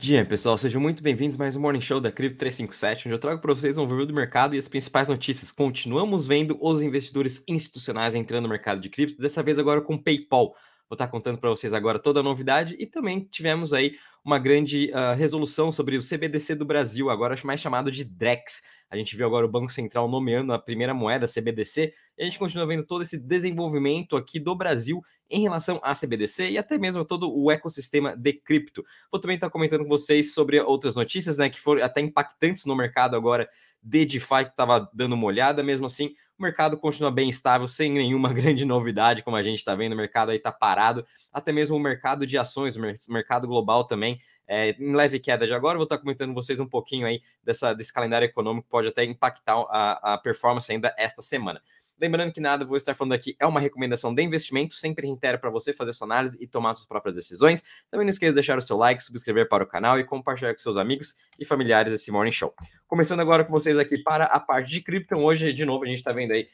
Dia, pessoal, sejam muito bem-vindos mais um Morning Show da Cripto 357, onde eu trago para vocês um overview do mercado e as principais notícias. Continuamos vendo os investidores institucionais entrando no mercado de cripto, dessa vez agora com PayPal. Vou estar contando para vocês agora toda a novidade e também tivemos aí uma grande uh, resolução sobre o CBDC do Brasil, agora mais chamado de DREX. A gente viu agora o Banco Central nomeando a primeira moeda, CBDC, e a gente continua vendo todo esse desenvolvimento aqui do Brasil em relação à CBDC e até mesmo todo o ecossistema de cripto. Vou também estar comentando com vocês sobre outras notícias, né, que foram até impactantes no mercado agora de DeFi, que estava dando uma olhada, mesmo assim, o mercado continua bem estável, sem nenhuma grande novidade, como a gente está vendo, o mercado aí está parado, até mesmo o mercado de ações, o mercado global também é, em leve queda de agora. Vou estar comentando com vocês um pouquinho aí dessa, desse calendário econômico pode até impactar a, a performance ainda esta semana. Lembrando que nada, vou estar falando aqui, é uma recomendação de investimento, sempre reitero para você fazer sua análise e tomar suas próprias decisões. Também não esqueça de deixar o seu like, subscrever para o canal e compartilhar com seus amigos e familiares esse Morning Show. Começando agora com vocês aqui para a parte de cripto, hoje, de novo, a gente está vendo aí,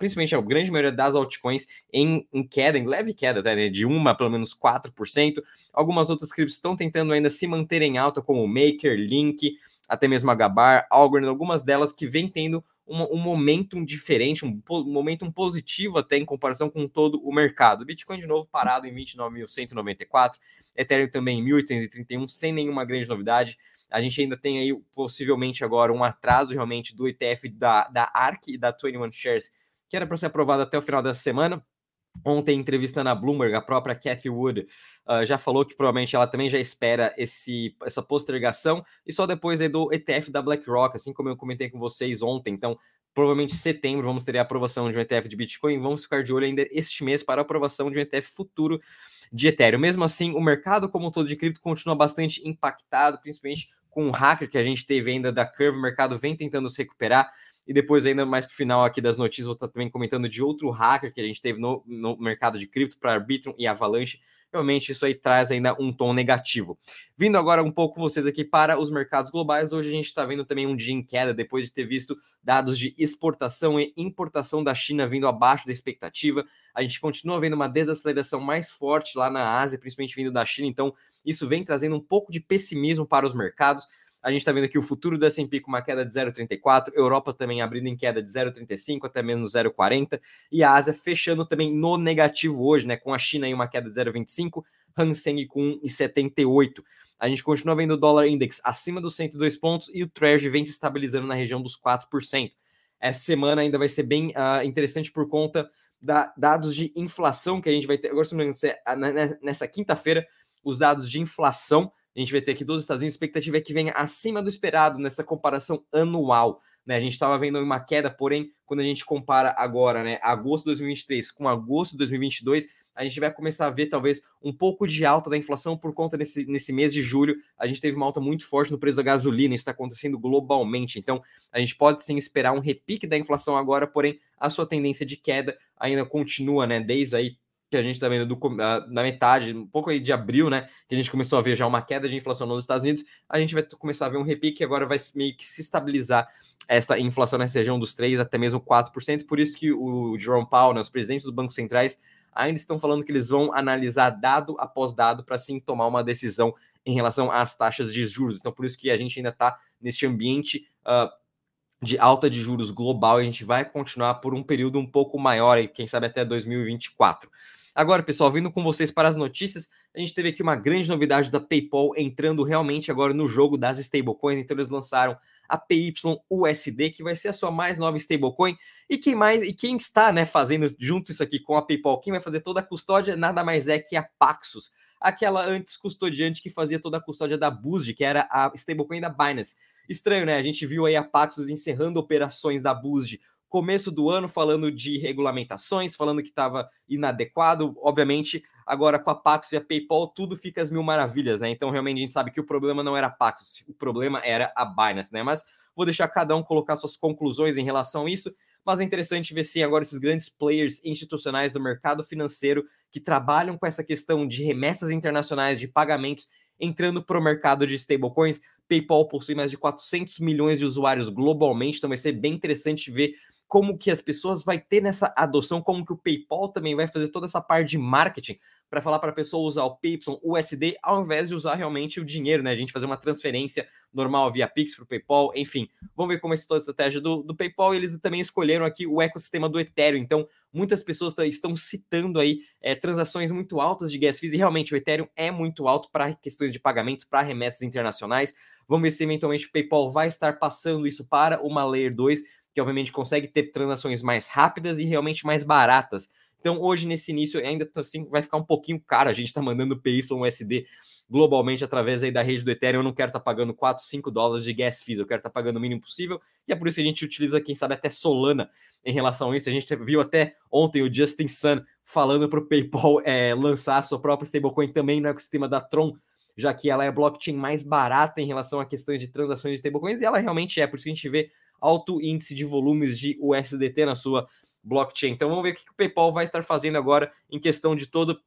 principalmente a grande maioria das altcoins em, em queda, em leve queda, tá, né, de uma pelo menos 4%. Algumas outras criptos estão tentando ainda se manter em alta, como Maker, Link, até mesmo a Gabar, Algorand, algumas delas que vem tendo um, um diferente, um, um positivo até em comparação com todo o mercado. Bitcoin de novo parado em 29.194, Ethereum também em 1.831, sem nenhuma grande novidade. A gente ainda tem aí possivelmente agora um atraso realmente do ETF da, da ARC e da 21 Shares, que era para ser aprovado até o final dessa semana. Ontem, entrevista na Bloomberg, a própria Cathy Wood uh, já falou que provavelmente ela também já espera esse, essa postergação, e só depois aí do ETF da BlackRock, assim como eu comentei com vocês ontem. Então, provavelmente em setembro vamos ter a aprovação de um ETF de Bitcoin, vamos ficar de olho ainda este mês para a aprovação de um ETF futuro de Ethereum. Mesmo assim, o mercado como um todo de cripto continua bastante impactado, principalmente com o hacker que a gente teve ainda da Curve, o mercado vem tentando se recuperar. E depois, ainda mais para o final aqui das notícias, vou estar também comentando de outro hacker que a gente teve no, no mercado de cripto para Arbitrum e Avalanche. Realmente, isso aí traz ainda um tom negativo. Vindo agora um pouco vocês aqui para os mercados globais, hoje a gente está vendo também um dia em queda depois de ter visto dados de exportação e importação da China vindo abaixo da expectativa. A gente continua vendo uma desaceleração mais forte lá na Ásia, principalmente vindo da China, então isso vem trazendo um pouco de pessimismo para os mercados. A gente está vendo aqui o futuro do S&P com uma queda de 0,34, Europa também abrindo em queda de 0,35 até menos 0,40 e a Ásia fechando também no negativo hoje, né, com a China em uma queda de 0,25, Hang Seng com 1,78. A gente continua vendo o dólar index acima dos 102 pontos e o Treasury vem se estabilizando na região dos 4%. Essa semana ainda vai ser bem uh, interessante por conta da dados de inflação que a gente vai ter. Agora, se não me engano, nessa quinta-feira, os dados de inflação a gente vai ter aqui dos Estados Unidos, a expectativa é que venha acima do esperado nessa comparação anual. Né? A gente estava vendo uma queda, porém, quando a gente compara agora, né, agosto de 2023 com agosto de 2022, a gente vai começar a ver talvez um pouco de alta da inflação por conta desse nesse mês de julho. A gente teve uma alta muito forte no preço da gasolina, isso está acontecendo globalmente. Então, a gente pode sim esperar um repique da inflação agora, porém, a sua tendência de queda ainda continua, né? Desde aí que a gente está vendo do, na metade, um pouco aí de abril, né? Que a gente começou a ver já uma queda de inflação nos Estados Unidos, a gente vai começar a ver um repique agora vai meio que se estabilizar esta inflação nessa região dos 3% até mesmo 4%. Por isso que o Jerome Powell, né, os presidentes dos bancos centrais, ainda estão falando que eles vão analisar dado após dado para sim tomar uma decisão em relação às taxas de juros. Então, por isso que a gente ainda está neste ambiente. Uh, de alta de juros global, a gente vai continuar por um período um pouco maior, quem sabe até 2024. Agora, pessoal, vindo com vocês para as notícias, a gente teve aqui uma grande novidade da PayPal entrando realmente agora no jogo das stablecoins. Então, eles lançaram a PYUSD, que vai ser a sua mais nova stablecoin. E quem mais e quem está né, fazendo junto isso aqui com a PayPal, quem vai fazer toda a custódia, nada mais é que a Paxos, aquela antes custodiante que fazia toda a custódia da BUSD, que era a stablecoin da Binance. Estranho, né? A gente viu aí a Paxos encerrando operações da BUSD começo do ano falando de regulamentações, falando que estava inadequado. Obviamente, agora com a Paxos e a PayPal, tudo fica às mil maravilhas, né? Então, realmente, a gente sabe que o problema não era a Paxos, o problema era a Binance, né? Mas vou deixar cada um colocar suas conclusões em relação a isso. Mas é interessante ver sim agora esses grandes players institucionais do mercado financeiro que trabalham com essa questão de remessas internacionais, de pagamentos, entrando para o mercado de stablecoins. PayPal possui mais de 400 milhões de usuários globalmente, então vai ser bem interessante ver como que as pessoas vai ter nessa adoção, como que o PayPal também vai fazer toda essa parte de marketing para falar para a pessoa usar o PY, USD, ao invés de usar realmente o dinheiro, né? A gente fazer uma transferência normal via Pix para o PayPal, enfim. Vamos ver como é toda a estratégia do, do PayPal. Eles também escolheram aqui o ecossistema do Ethereum. Então, muitas pessoas estão citando aí é, transações muito altas de gas fees, e realmente o Ethereum é muito alto para questões de pagamentos, para remessas internacionais. Vamos ver se eventualmente o PayPal vai estar passando isso para uma Layer 2, que obviamente consegue ter transações mais rápidas e realmente mais baratas. Então, hoje, nesse início, ainda assim vai ficar um pouquinho caro. A gente está mandando PYUSD globalmente através aí da rede do Ethereum. Eu não quero estar tá pagando 4, 5 dólares de gas fees, eu quero estar tá pagando o mínimo possível. E é por isso que a gente utiliza, quem sabe, até Solana em relação a isso. A gente viu até ontem o Justin Sun falando para o PayPal é, lançar a sua própria stablecoin também no ecossistema da Tron, já que ela é a blockchain mais barata em relação a questões de transações de stablecoins, e ela realmente é, por isso que a gente vê alto índice de volumes de USDT na sua blockchain. Então vamos ver o que o PayPal vai estar fazendo agora em questão de todo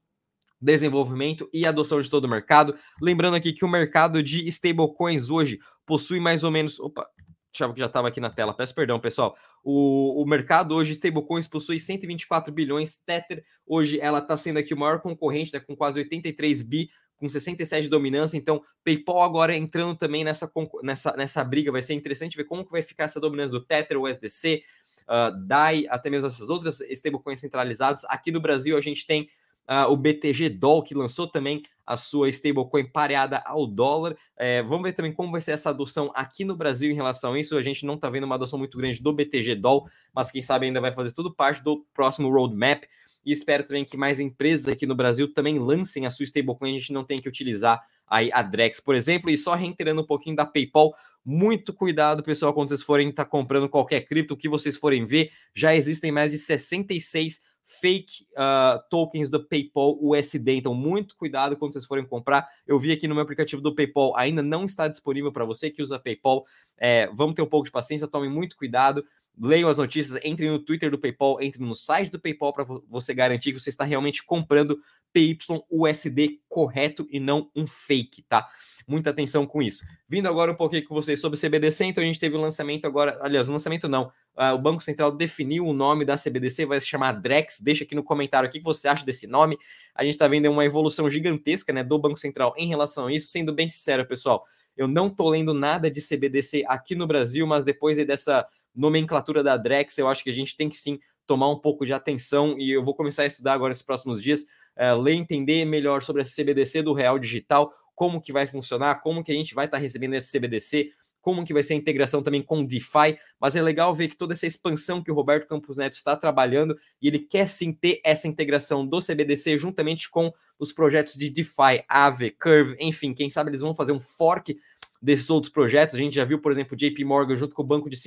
desenvolvimento e adoção de todo o mercado. Lembrando aqui que o mercado de stablecoins hoje possui mais ou menos. Opa, achava que já estava aqui na tela, peço perdão, pessoal. O, o mercado hoje, stablecoins, possui 124 bilhões. Tether, hoje, ela está sendo aqui o maior concorrente, né, com quase 83 bi, com 67 de dominância. Então, PayPal agora entrando também nessa, nessa, nessa briga. Vai ser interessante ver como que vai ficar essa dominância do Tether, o SDC, uh, DAI, até mesmo essas outras stablecoins centralizadas. Aqui no Brasil, a gente tem uh, o BTG Doll, que lançou também a sua stablecoin pareada ao dólar. É, vamos ver também como vai ser essa adoção aqui no Brasil em relação a isso. A gente não está vendo uma adoção muito grande do BTG Doll, mas quem sabe ainda vai fazer tudo parte do próximo roadmap. E espero também que mais empresas aqui no Brasil também lancem a sua stablecoin. A gente não tem que utilizar aí a Drex, por exemplo. E só reiterando um pouquinho da PayPal, muito cuidado, pessoal, quando vocês forem estar tá comprando qualquer cripto, o que vocês forem ver, já existem mais de 66 fake uh, tokens do PayPal USD. Então, muito cuidado quando vocês forem comprar. Eu vi aqui no meu aplicativo do PayPal, ainda não está disponível para você que usa PayPal. É, vamos ter um pouco de paciência, tomem muito cuidado. Leiam as notícias, entrem no Twitter do PayPal, entrem no site do PayPal para você garantir que você está realmente comprando PYUSD correto e não um fake, tá? Muita atenção com isso. Vindo agora um pouquinho com vocês sobre CBDC, então a gente teve o um lançamento agora, aliás, o um lançamento não, uh, o Banco Central definiu o nome da CBDC, vai se chamar Drex, deixa aqui no comentário o que você acha desse nome. A gente está vendo uma evolução gigantesca, né, do Banco Central em relação a isso, sendo bem sincero, pessoal, eu não tô lendo nada de CBDC aqui no Brasil, mas depois dessa nomenclatura da Drex, eu acho que a gente tem que sim tomar um pouco de atenção e eu vou começar a estudar agora nesses próximos dias, uh, ler, entender melhor sobre a CBDC do Real Digital, como que vai funcionar, como que a gente vai estar tá recebendo esse CBDC, como que vai ser a integração também com DeFi, mas é legal ver que toda essa expansão que o Roberto Campos Neto está trabalhando e ele quer sim ter essa integração do CBDC juntamente com os projetos de DeFi, Aave, Curve, enfim, quem sabe eles vão fazer um fork desses outros projetos. A gente já viu, por exemplo, JP Morgan junto com o Banco de,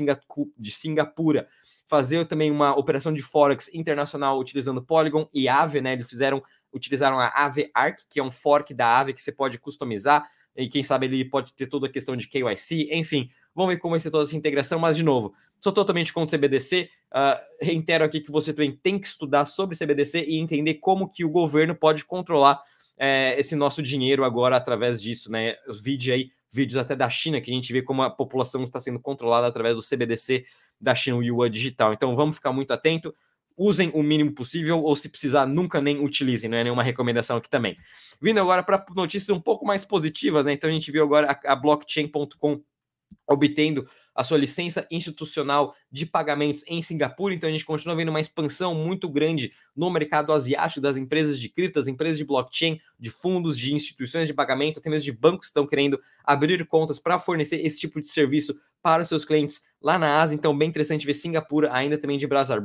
de Singapura fazer também uma operação de Forex internacional utilizando Polygon e Aave, né? Eles fizeram, utilizaram a Aave Arc, que é um fork da Aave que você pode customizar, e quem sabe ele pode ter toda a questão de KYC, enfim, vamos ver como vai ser toda essa integração, mas de novo, sou totalmente contra o CBDC, uh, reitero aqui que você também tem que estudar sobre CBDC e entender como que o governo pode controlar é, esse nosso dinheiro agora através disso, né? Os vídeos aí, vídeos até da China, que a gente vê como a população está sendo controlada através do CBDC da China, Yuan digital. Então vamos ficar muito atento. Usem o mínimo possível, ou se precisar, nunca nem utilizem, não é nenhuma recomendação aqui também. Vindo agora para notícias um pouco mais positivas, né? Então a gente viu agora a, a blockchain.com obtendo a sua licença institucional de pagamentos em Singapura. Então a gente continua vendo uma expansão muito grande no mercado asiático das empresas de cripto, das empresas de blockchain, de fundos, de instituições de pagamento, até mesmo de bancos que estão querendo abrir contas para fornecer esse tipo de serviço para os seus clientes lá na Ásia. Então, bem interessante ver Singapura ainda também de braços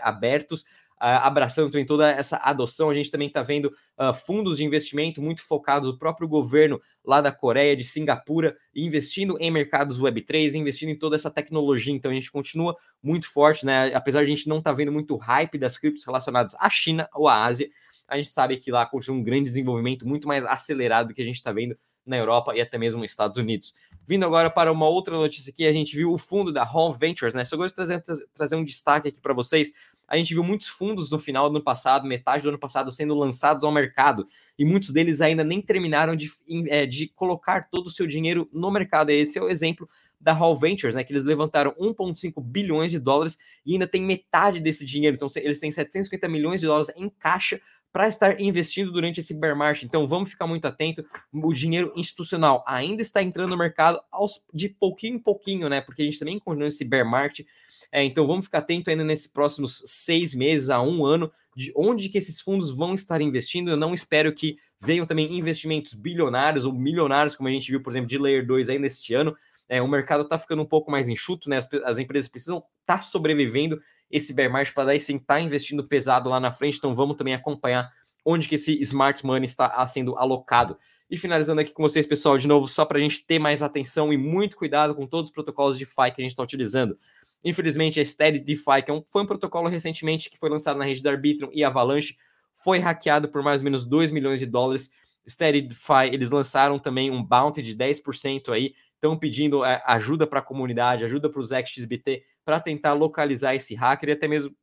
abertos abraçando também toda essa adoção. A gente também está vendo uh, fundos de investimento muito focados, o próprio governo lá da Coreia, de Singapura, investindo em mercados Web3, investindo em toda essa tecnologia. Então a gente continua muito forte, né? Apesar de a gente não estar tá vendo muito hype das criptos relacionadas à China ou à Ásia, a gente sabe que lá continua um grande desenvolvimento muito mais acelerado do que a gente está vendo na Europa e até mesmo nos Estados Unidos. Vindo agora para uma outra notícia aqui, a gente viu o fundo da Home Ventures, né? Só gosto de trazer, trazer um destaque aqui para vocês a gente viu muitos fundos no final do ano passado, metade do ano passado, sendo lançados ao mercado, e muitos deles ainda nem terminaram de, é, de colocar todo o seu dinheiro no mercado. Esse é o exemplo da Hall Ventures, né? Que eles levantaram 1,5 bilhões de dólares e ainda tem metade desse dinheiro. Então, eles têm 750 milhões de dólares em caixa para estar investindo durante esse bear market. Então vamos ficar muito atento. O dinheiro institucional ainda está entrando no mercado aos, de pouquinho em pouquinho, né? Porque a gente também continua esse bear market. É, então vamos ficar atento ainda nesses próximos seis meses a um ano de onde que esses fundos vão estar investindo. Eu não espero que venham também investimentos bilionários ou milionários, como a gente viu, por exemplo, de Layer 2 ainda este ano. É, o mercado está ficando um pouco mais enxuto, né? As, as empresas precisam estar tá sobrevivendo esse bear market para daí sim estar tá investindo pesado lá na frente. Então vamos também acompanhar onde que esse smart money está ah, sendo alocado. E finalizando aqui com vocês, pessoal, de novo, só para a gente ter mais atenção e muito cuidado com todos os protocolos de DeFi que a gente está utilizando. Infelizmente, a Steady DeFi, que é um, foi um protocolo recentemente que foi lançado na rede da Arbitrum e Avalanche, foi hackeado por mais ou menos 2 milhões de dólares. Steady DeFi, eles lançaram também um bounty de 10% aí, estão pedindo é, ajuda para a comunidade, ajuda para os XBT para tentar localizar esse hacker e até mesmo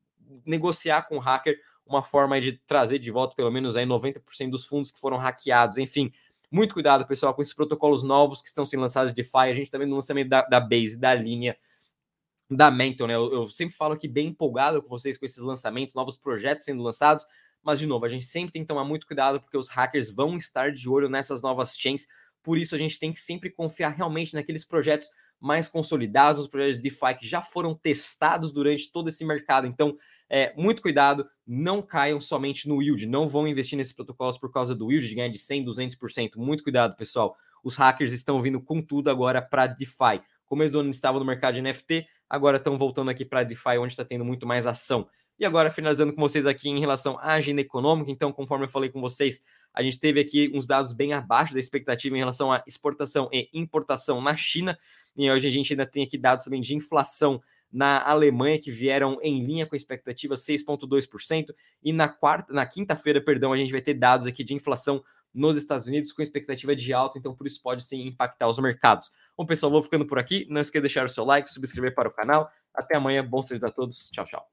negociar com o hacker uma forma de trazer de volta pelo menos aí 90% dos fundos que foram hackeados. Enfim, muito cuidado, pessoal, com esses protocolos novos que estão sendo lançados de DeFi. A gente também no lançamento da, da Base, da linha da Mental, né? Eu, eu, sempre falo aqui bem empolgado com vocês com esses lançamentos, novos projetos sendo lançados, mas de novo, a gente sempre tem que tomar muito cuidado porque os hackers vão estar de olho nessas novas chains. Por isso a gente tem que sempre confiar realmente naqueles projetos mais consolidados, os projetos de DeFi que já foram testados durante todo esse mercado. Então, é, muito cuidado, não caiam somente no yield, não vão investir nesses protocolos por causa do yield de ganhar de 100, 200%. Muito cuidado, pessoal. Os hackers estão vindo com tudo agora para DeFi. Começo do ano estavam no mercado de NFT, agora estão voltando aqui para DeFi, onde está tendo muito mais ação. E agora, finalizando com vocês aqui em relação à agenda econômica, então, conforme eu falei com vocês, a gente teve aqui uns dados bem abaixo da expectativa em relação à exportação e importação na China. E hoje a gente ainda tem aqui dados também de inflação na Alemanha que vieram em linha com a expectativa 6.2% e na quarta, na quinta-feira, perdão, a gente vai ter dados aqui de inflação nos Estados Unidos com expectativa de alta, então por isso pode sim impactar os mercados. Bom, pessoal, vou ficando por aqui. Não esqueça de deixar o seu like, subscrever para o canal. Até amanhã, bom serviço a todos. Tchau, tchau.